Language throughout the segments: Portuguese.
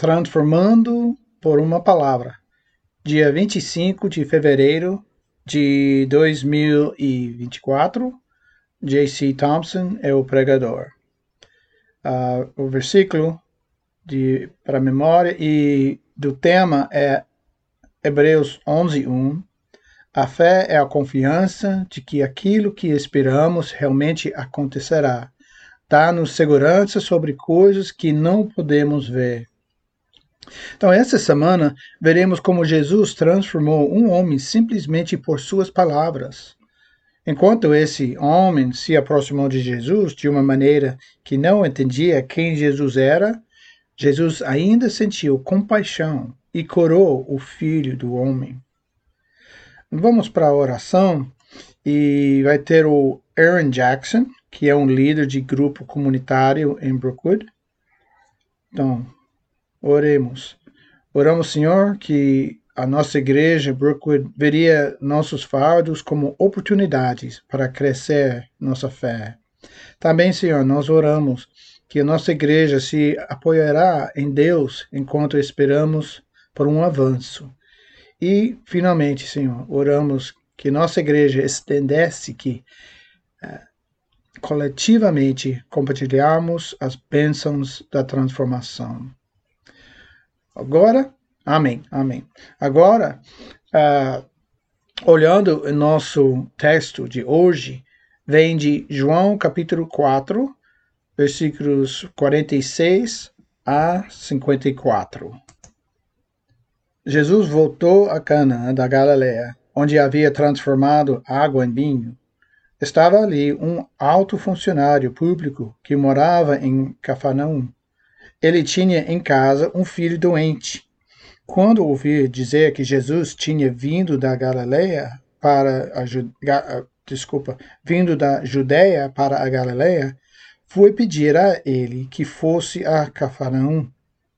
Transformando por uma Palavra, dia 25 de fevereiro de 2024. J.C. Thompson é o pregador. Uh, o versículo de, para memória e do tema é Hebreus 11:1. A fé é a confiança de que aquilo que esperamos realmente acontecerá. Dá-nos segurança sobre coisas que não podemos ver. Então, essa semana, veremos como Jesus transformou um homem simplesmente por suas palavras. Enquanto esse homem se aproximou de Jesus de uma maneira que não entendia quem Jesus era, Jesus ainda sentiu compaixão e curou o filho do homem. Vamos para a oração e vai ter o Aaron Jackson, que é um líder de grupo comunitário em Brookwood. Então, oremos. Oramos, Senhor, que a nossa igreja, Brookwood, veria nossos fardos como oportunidades para crescer nossa fé. Também, Senhor, nós oramos que a nossa igreja se apoiará em Deus enquanto esperamos por um avanço. E, finalmente, Senhor, oramos que nossa igreja estendesse que uh, coletivamente compartilhamos as bênçãos da transformação. Agora, Amém, amém. Agora, uh, olhando o nosso texto de hoje, vem de João capítulo 4, versículos 46 a 54. Jesus voltou a Cana da Galileia, onde havia transformado água em vinho. Estava ali um alto funcionário público que morava em Cafarnaum. Ele tinha em casa um filho doente quando ouvi dizer que Jesus tinha vindo da Galileia para a desculpa, vindo da Judeia para a Galileia, foi pedir a ele que fosse a Cafarnaum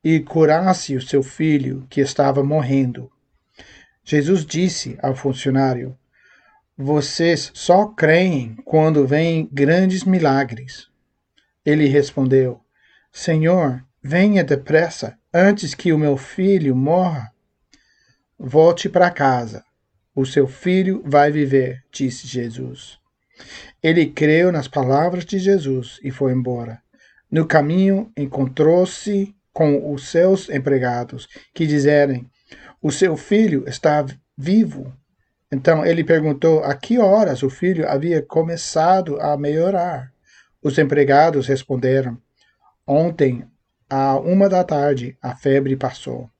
e curasse o seu filho que estava morrendo. Jesus disse ao funcionário: Vocês só creem quando vêm grandes milagres. Ele respondeu: Senhor, venha depressa antes que o meu filho morra, volte para casa. O seu filho vai viver, disse Jesus. Ele creu nas palavras de Jesus e foi embora. No caminho, encontrou-se com os seus empregados, que disseram: O seu filho está vivo. Então ele perguntou a que horas o filho havia começado a melhorar. Os empregados responderam: Ontem, à uma da tarde, a febre passou.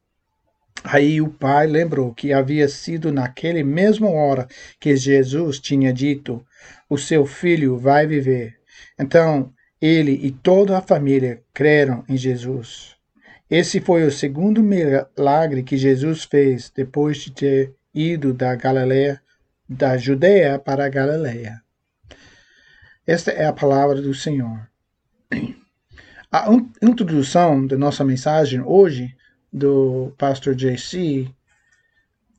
Aí o pai lembrou que havia sido naquele mesmo hora que Jesus tinha dito: O seu filho vai viver. Então ele e toda a família creram em Jesus. Esse foi o segundo milagre que Jesus fez depois de ter ido da Galileia, da Judeia para a Galileia. Esta é a palavra do Senhor. A introdução da nossa mensagem hoje do pastor JC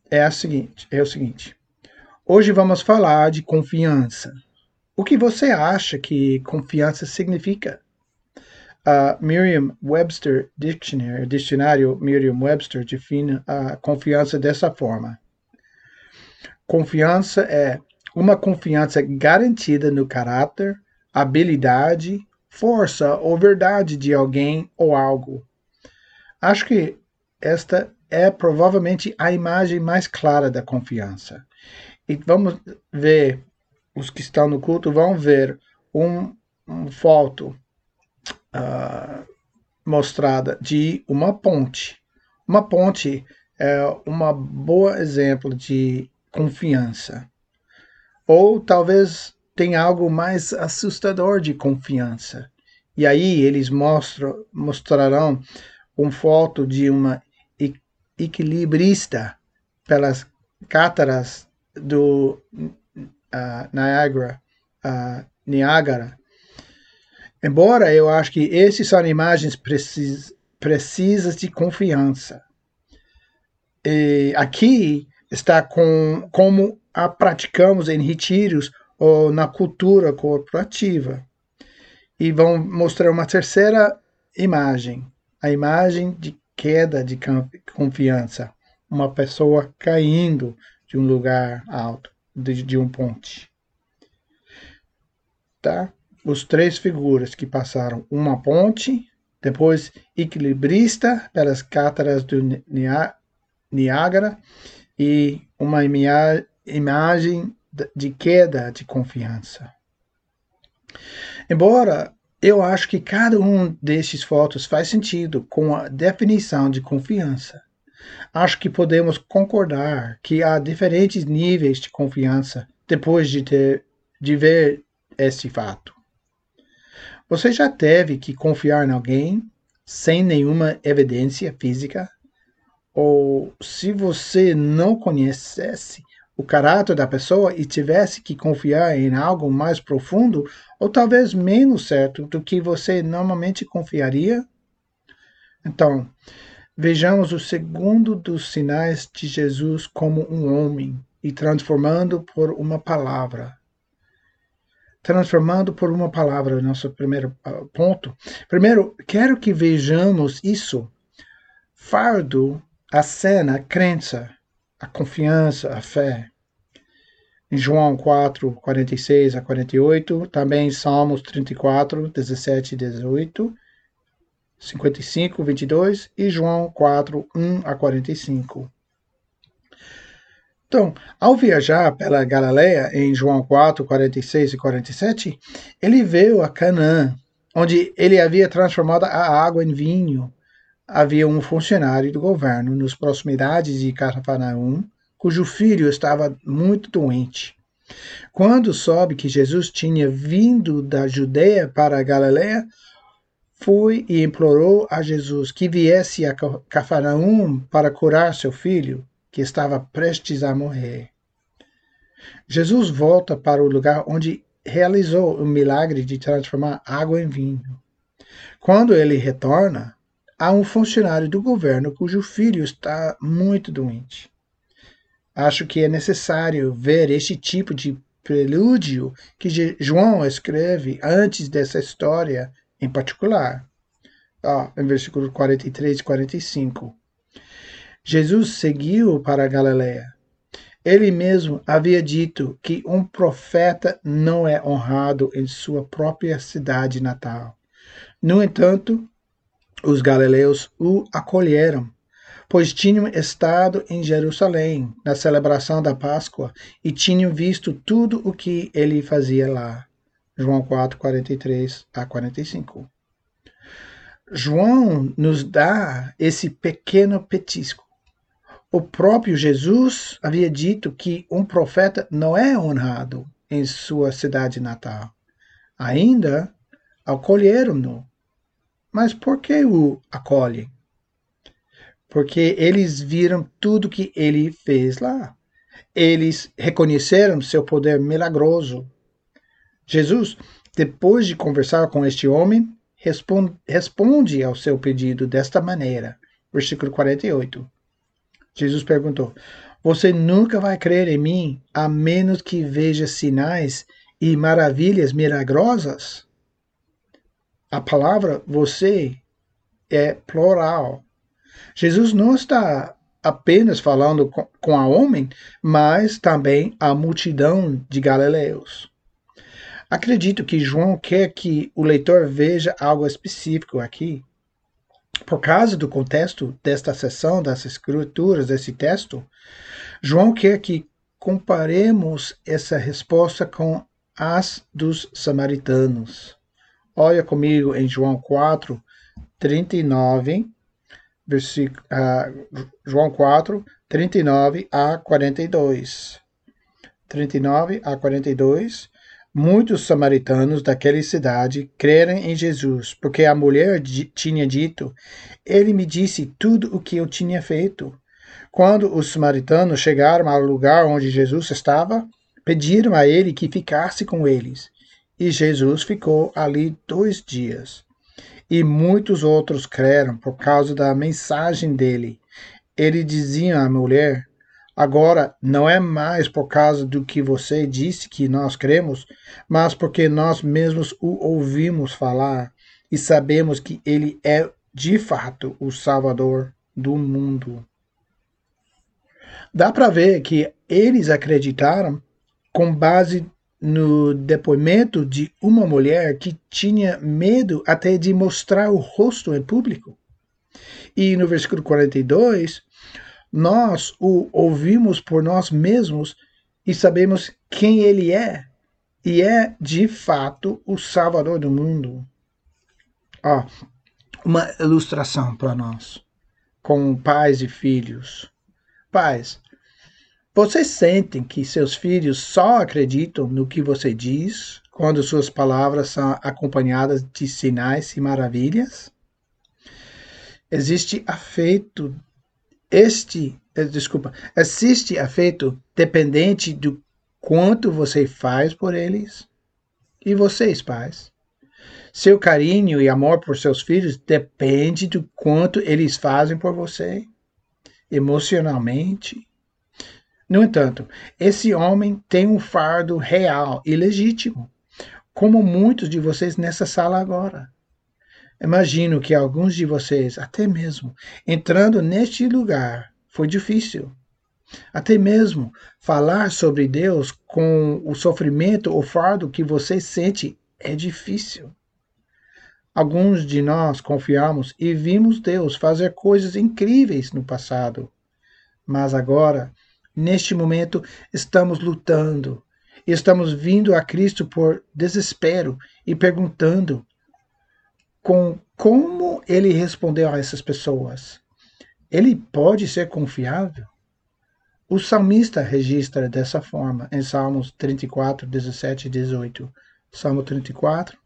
é a seguinte, é o seguinte. Hoje vamos falar de confiança. O que você acha que confiança significa? A Merriam-Webster Dictionary, dicionário Merriam-Webster define a confiança dessa forma. Confiança é uma confiança garantida no caráter, habilidade força ou verdade de alguém ou algo. Acho que esta é provavelmente a imagem mais clara da confiança. E vamos ver, os que estão no culto vão ver um, um foto uh, mostrada de uma ponte. Uma ponte é um bom exemplo de confiança. Ou talvez tem algo mais assustador de confiança. E aí eles mostram, mostrarão uma foto de uma equilibrista pelas cátaras do uh, Niagara, uh. Embora eu acho que esses são imagens precis, precisas de confiança. E aqui está com como a praticamos em retiros ou na cultura corporativa. E vão mostrar uma terceira imagem, a imagem de queda de confiança, uma pessoa caindo de um lugar alto, de, de um ponte. Tá? Os três figuras que passaram uma ponte, depois equilibrista pelas cátaras do Niágara e uma imagem de queda de confiança. Embora eu acho que cada um destes fotos faz sentido com a definição de confiança. Acho que podemos concordar que há diferentes níveis de confiança depois de ter de ver este fato. Você já teve que confiar em alguém sem nenhuma evidência física? Ou se você não conhecesse o caráter da pessoa e tivesse que confiar em algo mais profundo ou talvez menos certo do que você normalmente confiaria? Então, vejamos o segundo dos sinais de Jesus como um homem e transformando por uma palavra. Transformando por uma palavra, nosso primeiro uh, ponto. Primeiro, quero que vejamos isso. Fardo, a cena, crença a confiança, a fé. Em João 4, 46 a 48, também Salmos 34, 17 e 18, 55, 22 e João 4, 1 a 45. Então, ao viajar pela Galileia, em João 4, 46 e 47, ele veio a Canaã, onde ele havia transformado a água em vinho havia um funcionário do governo nas proximidades de Cafarnaum, cujo filho estava muito doente. Quando soube que Jesus tinha vindo da Judeia para a Galiléia, foi e implorou a Jesus que viesse a Cafarnaum para curar seu filho, que estava prestes a morrer. Jesus volta para o lugar onde realizou o milagre de transformar água em vinho. Quando ele retorna, há um funcionário do governo cujo filho está muito doente. Acho que é necessário ver este tipo de prelúdio que João escreve antes dessa história em particular. Ah, em versículo 43 e 45. Jesus seguiu para a Galiléia. Ele mesmo havia dito que um profeta não é honrado em sua própria cidade natal. No entanto, os galileus o acolheram, pois tinham estado em Jerusalém na celebração da Páscoa e tinham visto tudo o que ele fazia lá. João 4, 43 a 45. João nos dá esse pequeno petisco. O próprio Jesus havia dito que um profeta não é honrado em sua cidade natal. Ainda acolheram-no mas por que o acolhem? Porque eles viram tudo que ele fez lá. Eles reconheceram seu poder milagroso. Jesus, depois de conversar com este homem, responde, responde ao seu pedido desta maneira. Versículo 48. Jesus perguntou: Você nunca vai crer em mim a menos que veja sinais e maravilhas milagrosas? A palavra você é plural. Jesus não está apenas falando com a homem, mas também a multidão de galileus. Acredito que João quer que o leitor veja algo específico aqui. Por causa do contexto desta seção das escrituras, desse texto, João quer que comparemos essa resposta com as dos samaritanos. Olha comigo em João 4, 39, versículo, uh, João 4, 39 a 42. 39 a 42. Muitos samaritanos daquela cidade creram em Jesus, porque a mulher tinha dito: Ele me disse tudo o que eu tinha feito. Quando os samaritanos chegaram ao lugar onde Jesus estava, pediram a ele que ficasse com eles. E Jesus ficou ali dois dias. E muitos outros creram por causa da mensagem dele. Ele dizia à mulher: Agora não é mais por causa do que você disse que nós cremos, mas porque nós mesmos o ouvimos falar e sabemos que ele é de fato, o Salvador do mundo. Dá para ver que eles acreditaram com base no depoimento de uma mulher que tinha medo até de mostrar o rosto em público. E no versículo 42, nós o ouvimos por nós mesmos e sabemos quem ele é. E é, de fato, o Salvador do mundo. Ó, uma ilustração para nós, com pais e filhos. Pais, vocês sentem que seus filhos só acreditam no que você diz quando suas palavras são acompanhadas de sinais e maravilhas? Existe afeto, este, eh, desculpa, existe afeto dependente do quanto você faz por eles? E vocês, pais? Seu carinho e amor por seus filhos depende do quanto eles fazem por você, emocionalmente, no entanto, esse homem tem um fardo real e legítimo, como muitos de vocês nessa sala agora. Imagino que alguns de vocês, até mesmo entrando neste lugar, foi difícil. Até mesmo falar sobre Deus com o sofrimento ou fardo que você sente é difícil. Alguns de nós confiamos e vimos Deus fazer coisas incríveis no passado, mas agora Neste momento, estamos lutando. Estamos vindo a Cristo por desespero e perguntando com como ele respondeu a essas pessoas. Ele pode ser confiável? O salmista registra dessa forma em Salmos 34, 17 e 18. Salmo 34.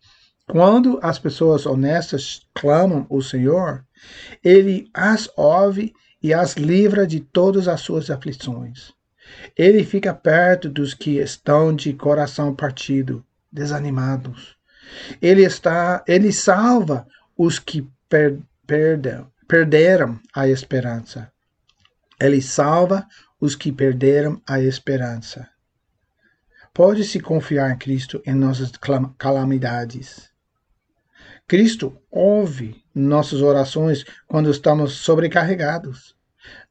Quando as pessoas honestas clamam o Senhor, ele as ouve e as livra de todas as suas aflições. Ele fica perto dos que estão de coração partido, desanimados. Ele está, ele salva os que per, perderam a esperança. Ele salva os que perderam a esperança. Pode-se confiar em Cristo em nossas calamidades. Cristo ouve nossas orações quando estamos sobrecarregados.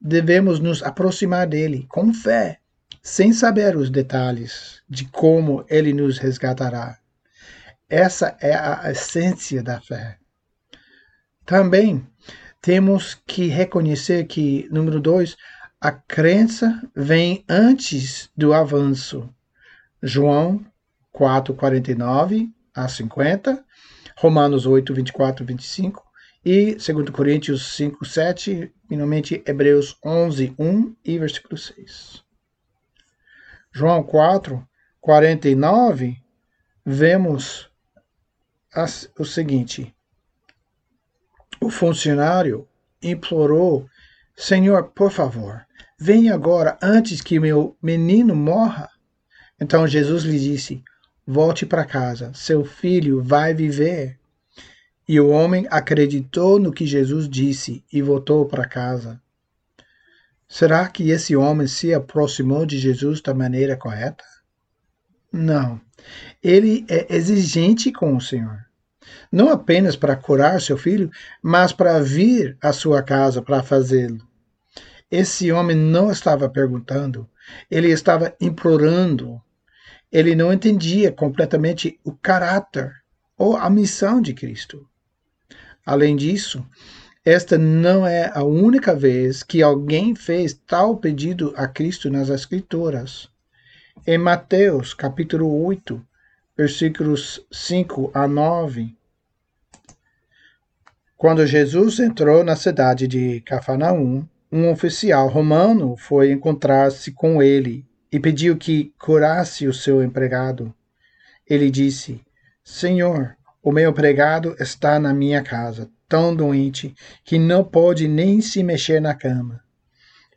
Devemos nos aproximar dele com fé, sem saber os detalhes de como ele nos resgatará. Essa é a essência da fé. Também temos que reconhecer que, número dois, a crença vem antes do avanço. João 4, 49 a 50 Romanos 8, 24, 25 e 2 Coríntios 5, 7, finalmente Hebreus 11, 1 e versículo 6. João 4, 49, vemos o seguinte: o funcionário implorou, Senhor, por favor, venha agora antes que meu menino morra. Então Jesus lhe disse: Volte para casa, seu filho vai viver. E o homem acreditou no que Jesus disse e voltou para casa. Será que esse homem se aproximou de Jesus da maneira correta? Não. Ele é exigente com o Senhor. Não apenas para curar seu filho, mas para vir à sua casa para fazê-lo. Esse homem não estava perguntando, ele estava implorando ele não entendia completamente o caráter ou a missão de Cristo. Além disso, esta não é a única vez que alguém fez tal pedido a Cristo nas Escrituras. Em Mateus, capítulo 8, versículos 5 a 9, quando Jesus entrou na cidade de Cafarnaum, um oficial romano foi encontrar-se com ele e pediu que curasse o seu empregado. Ele disse: Senhor, o meu empregado está na minha casa, tão doente que não pode nem se mexer na cama.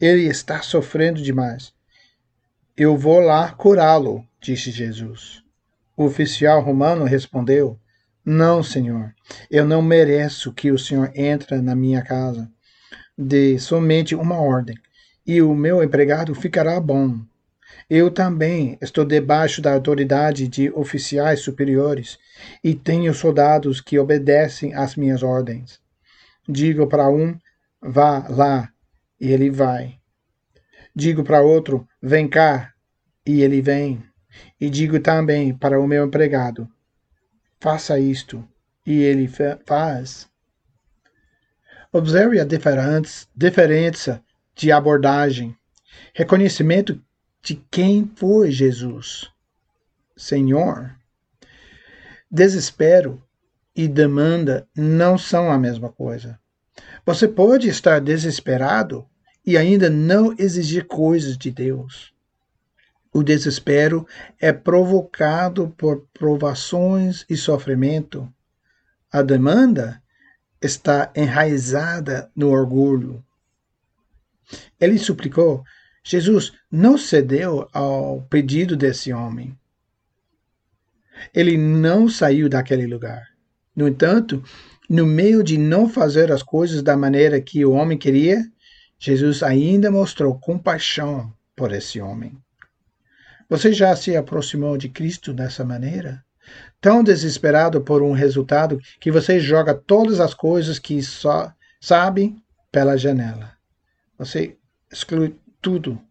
Ele está sofrendo demais. Eu vou lá curá-lo, disse Jesus. O oficial romano respondeu: Não, senhor, eu não mereço que o senhor entre na minha casa. Dê somente uma ordem, e o meu empregado ficará bom. Eu também estou debaixo da autoridade de oficiais superiores e tenho soldados que obedecem às minhas ordens. Digo para um, vá lá, e ele vai. Digo para outro, vem cá, e ele vem. E digo também para o meu empregado, faça isto, e ele faz. Observe a diferença de abordagem, reconhecimento de quem foi Jesus. Senhor. Desespero e demanda não são a mesma coisa. Você pode estar desesperado e ainda não exigir coisas de Deus. O desespero é provocado por provações e sofrimento. A demanda está enraizada no orgulho. Ele suplicou. Jesus não cedeu ao pedido desse homem. Ele não saiu daquele lugar. No entanto, no meio de não fazer as coisas da maneira que o homem queria, Jesus ainda mostrou compaixão por esse homem. Você já se aproximou de Cristo dessa maneira? Tão desesperado por um resultado que você joga todas as coisas que só sabe pela janela. Você exclui tudo.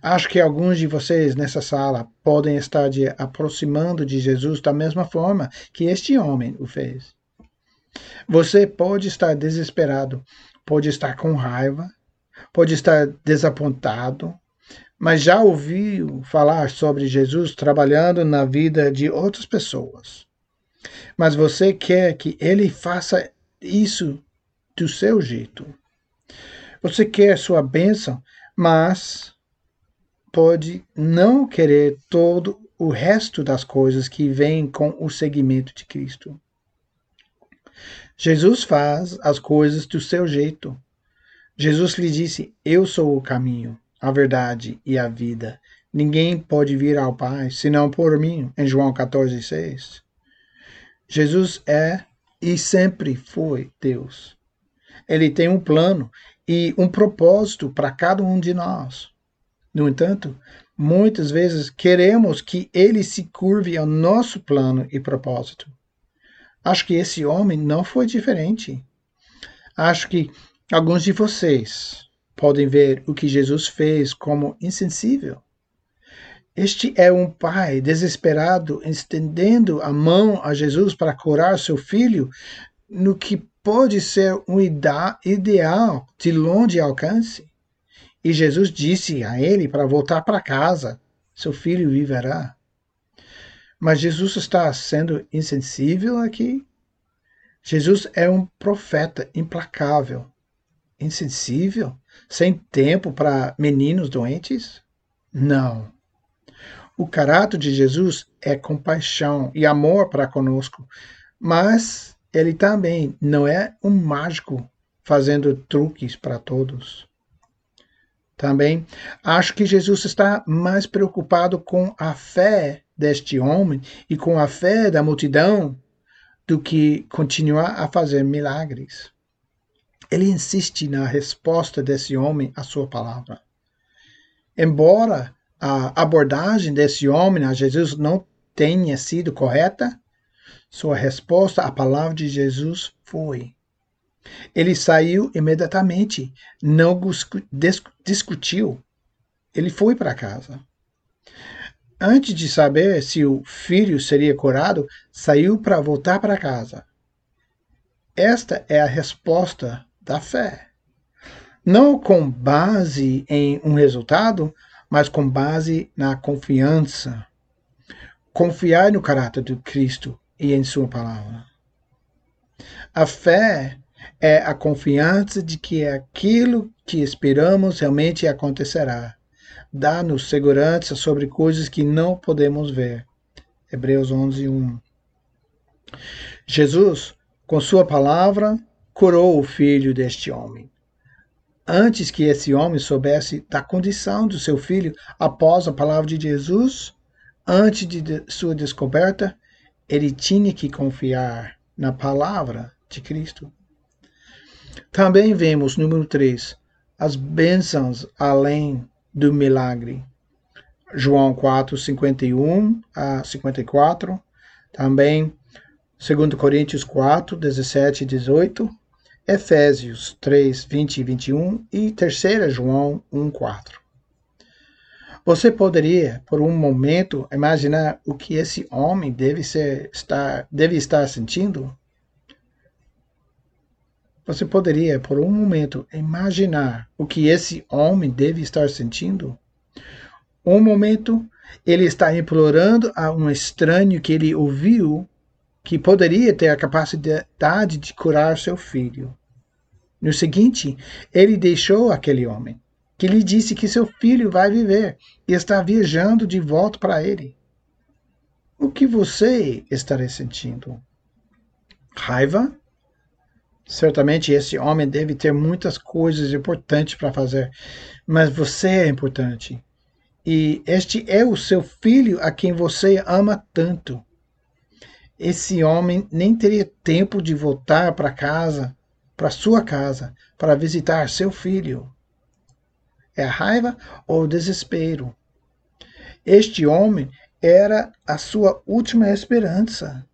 Acho que alguns de vocês nessa sala podem estar de aproximando de Jesus da mesma forma que este homem o fez. Você pode estar desesperado, pode estar com raiva, pode estar desapontado, mas já ouviu falar sobre Jesus trabalhando na vida de outras pessoas. Mas você quer que ele faça isso do seu jeito. Você quer sua bênção, mas pode não querer todo o resto das coisas que vêm com o seguimento de Cristo. Jesus faz as coisas do seu jeito. Jesus lhe disse: Eu sou o caminho a verdade e a vida. Ninguém pode vir ao Pai senão por mim, em João 14, 6. Jesus é e sempre foi Deus. Ele tem um plano e um propósito para cada um de nós. No entanto, muitas vezes queremos que ele se curve ao nosso plano e propósito. Acho que esse homem não foi diferente. Acho que alguns de vocês podem ver o que Jesus fez como insensível. Este é um pai desesperado estendendo a mão a Jesus para curar seu filho no que pode ser um ideal de longe alcance. E Jesus disse a ele para voltar para casa: seu filho viverá. Mas Jesus está sendo insensível aqui? Jesus é um profeta implacável, insensível, sem tempo para meninos doentes? Não. O caráter de Jesus é compaixão e amor para conosco, mas ele também não é um mágico fazendo truques para todos. Também acho que Jesus está mais preocupado com a fé deste homem e com a fé da multidão do que continuar a fazer milagres. Ele insiste na resposta desse homem à sua palavra. Embora a abordagem desse homem a Jesus não tenha sido correta, sua resposta à palavra de Jesus foi. Ele saiu imediatamente, não discutiu. Ele foi para casa. Antes de saber se o filho seria curado, saiu para voltar para casa. Esta é a resposta da fé. Não com base em um resultado, mas com base na confiança. Confiar no caráter de Cristo e em Sua palavra. A fé é a confiança de que aquilo que esperamos realmente acontecerá. Dá-nos segurança sobre coisas que não podemos ver. Hebreus 11, 1. Jesus, com Sua palavra, curou o filho deste homem. Antes que esse homem soubesse da condição do seu filho após a palavra de Jesus, antes de sua descoberta, ele tinha que confiar na palavra de Cristo. Também vemos, número 3, as bênçãos além do milagre. João 4, 51 a 54. Também 2 Coríntios 4, 17 e 18. Efésios 3, 20 e 21 e 3 João 1, 4. Você poderia, por um momento, imaginar o que esse homem deve, ser, estar, deve estar sentindo? Você poderia, por um momento, imaginar o que esse homem deve estar sentindo? Um momento, ele está implorando a um estranho que ele ouviu que poderia ter a capacidade de curar seu filho. No seguinte, ele deixou aquele homem que lhe disse que seu filho vai viver e está viajando de volta para ele. O que você estaria sentindo? Raiva? Certamente esse homem deve ter muitas coisas importantes para fazer, mas você é importante. E este é o seu filho a quem você ama tanto. Esse homem nem teria tempo de voltar para casa, para sua casa, para visitar seu filho. É a raiva ou o desespero. Este homem era a sua última esperança.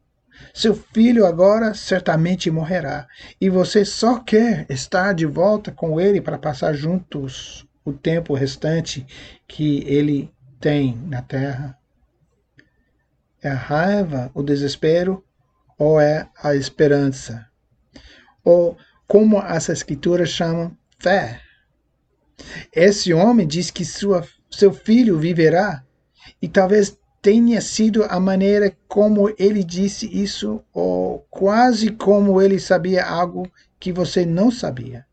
Seu filho agora certamente morrerá, e você só quer estar de volta com ele para passar juntos o tempo restante que ele tem na terra. É a raiva, o desespero ou é a esperança? Ou como as escrituras chamam, fé. Esse homem diz que sua, seu filho viverá, e talvez tenha sido a maneira como ele disse isso, ou quase como ele sabia algo que você não sabia.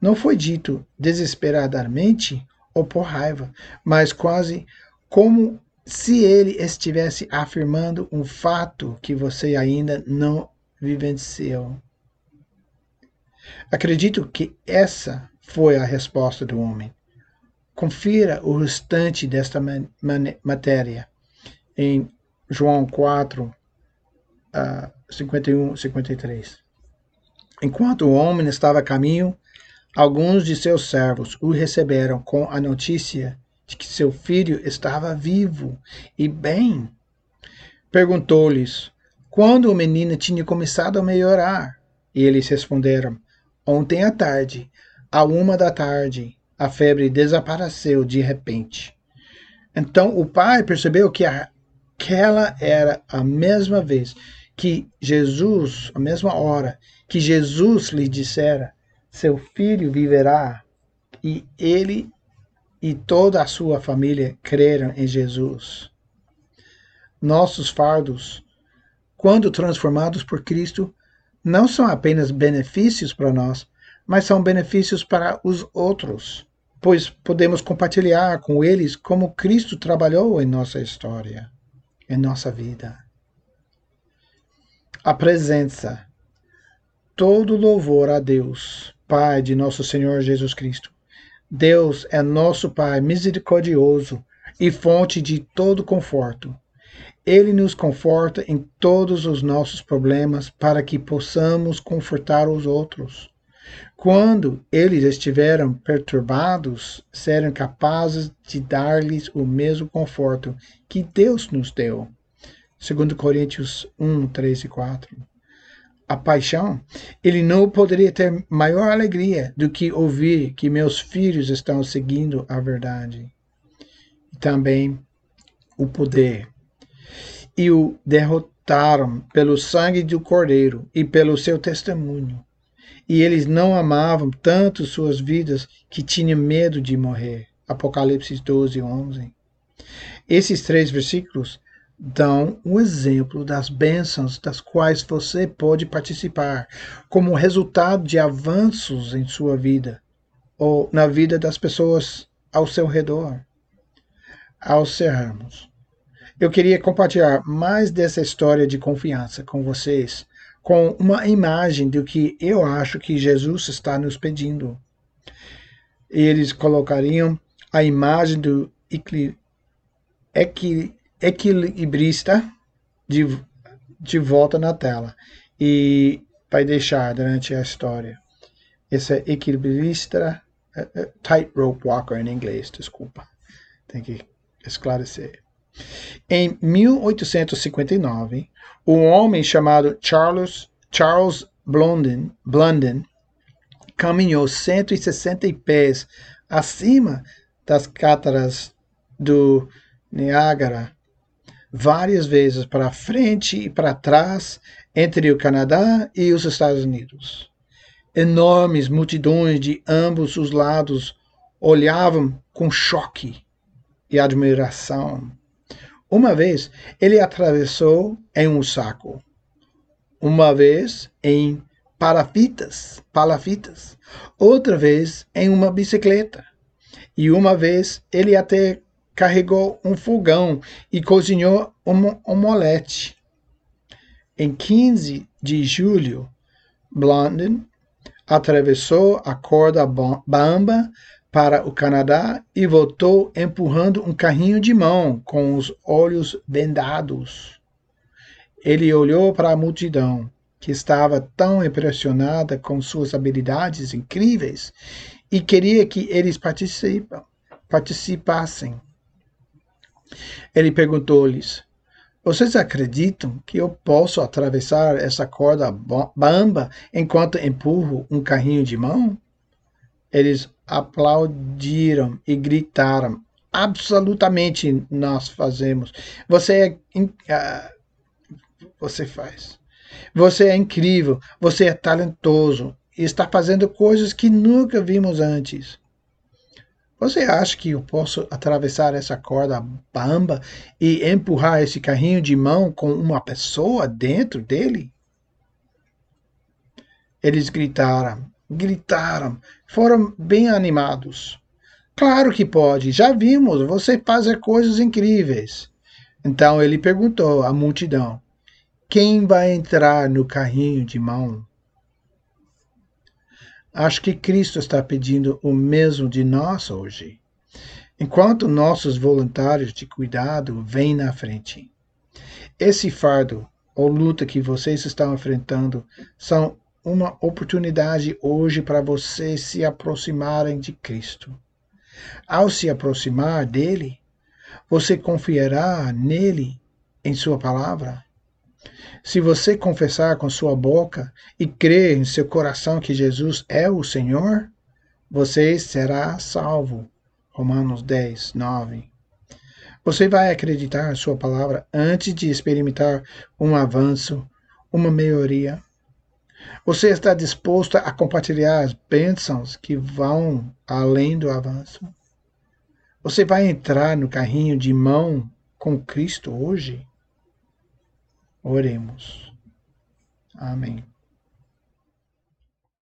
Não foi dito desesperadamente ou por raiva, mas quase como se ele estivesse afirmando um fato que você ainda não vivenciou. Acredito que essa foi a resposta do homem. Confira o restante desta matéria em João 4, uh, 51 53. Enquanto o homem estava a caminho, alguns de seus servos o receberam com a notícia de que seu filho estava vivo e bem. Perguntou-lhes quando o menino tinha começado a melhorar. E eles responderam: Ontem à tarde, à uma da tarde, a febre desapareceu de repente. Então o pai percebeu que aquela era a mesma vez que Jesus, a mesma hora que Jesus lhe dissera: Seu filho viverá. E ele e toda a sua família creram em Jesus. Nossos fardos, quando transformados por Cristo, não são apenas benefícios para nós, mas são benefícios para os outros, pois podemos compartilhar com eles como Cristo trabalhou em nossa história, em nossa vida. A presença. Todo louvor a Deus, Pai de nosso Senhor Jesus Cristo. Deus é nosso Pai misericordioso e fonte de todo conforto. Ele nos conforta em todos os nossos problemas para que possamos confortar os outros. Quando eles estiveram perturbados, serem capazes de dar-lhes o mesmo conforto que Deus nos deu. 2 Coríntios 1, 3 e 4. A paixão, ele não poderia ter maior alegria do que ouvir que meus filhos estão seguindo a verdade. E também o poder. E o derrotaram pelo sangue do Cordeiro e pelo seu testemunho e eles não amavam tanto suas vidas que tinham medo de morrer. Apocalipse 12, 11. Esses três versículos dão um exemplo das bênçãos das quais você pode participar, como resultado de avanços em sua vida ou na vida das pessoas ao seu redor. Ao cerrarmos, eu queria compartilhar mais dessa história de confiança com vocês com uma imagem do que eu acho que Jesus está nos pedindo. Eles colocariam a imagem do equilibrista de, de volta na tela e vai deixar durante a história. Esse equilibrista, uh, uh, tightrope walker em inglês, desculpa. Tem que esclarecer. Em 1859, um homem chamado Charles, Charles Blondin, Blunden caminhou 160 pés acima das cátaras do Niágara, várias vezes para frente e para trás entre o Canadá e os Estados Unidos. Enormes multidões de ambos os lados olhavam com choque e admiração. Uma vez ele atravessou em um saco, uma vez em parafitas, palafitas, outra vez em uma bicicleta, e uma vez ele até carregou um fogão e cozinhou um omelete. Em 15 de julho, Blondin atravessou a corda bamba para o Canadá e voltou empurrando um carrinho de mão com os olhos vendados. Ele olhou para a multidão, que estava tão impressionada com suas habilidades incríveis, e queria que eles participassem. Ele perguntou-lhes: Vocês acreditam que eu posso atravessar essa corda bamba enquanto empurro um carrinho de mão? Eles aplaudiram e gritaram: Absolutamente nós fazemos. Você é. Uh, você faz. Você é incrível. Você é talentoso. E está fazendo coisas que nunca vimos antes. Você acha que eu posso atravessar essa corda bamba e empurrar esse carrinho de mão com uma pessoa dentro dele? Eles gritaram, gritaram, foram bem animados. Claro que pode, já vimos, você fazer coisas incríveis. Então ele perguntou à multidão: Quem vai entrar no carrinho de mão? Acho que Cristo está pedindo o mesmo de nós hoje. Enquanto nossos voluntários de cuidado vêm na frente. Esse fardo ou luta que vocês estão enfrentando são uma oportunidade hoje para vocês se aproximarem de Cristo. Ao se aproximar dele, você confiará nele em sua palavra? Se você confessar com sua boca e crer em seu coração que Jesus é o Senhor, você será salvo. Romanos 10, 9. Você vai acreditar em sua palavra antes de experimentar um avanço, uma melhoria. Você está disposto a compartilhar as bênçãos que vão além do avanço? Você vai entrar no carrinho de mão com Cristo hoje? Oremos. Amém.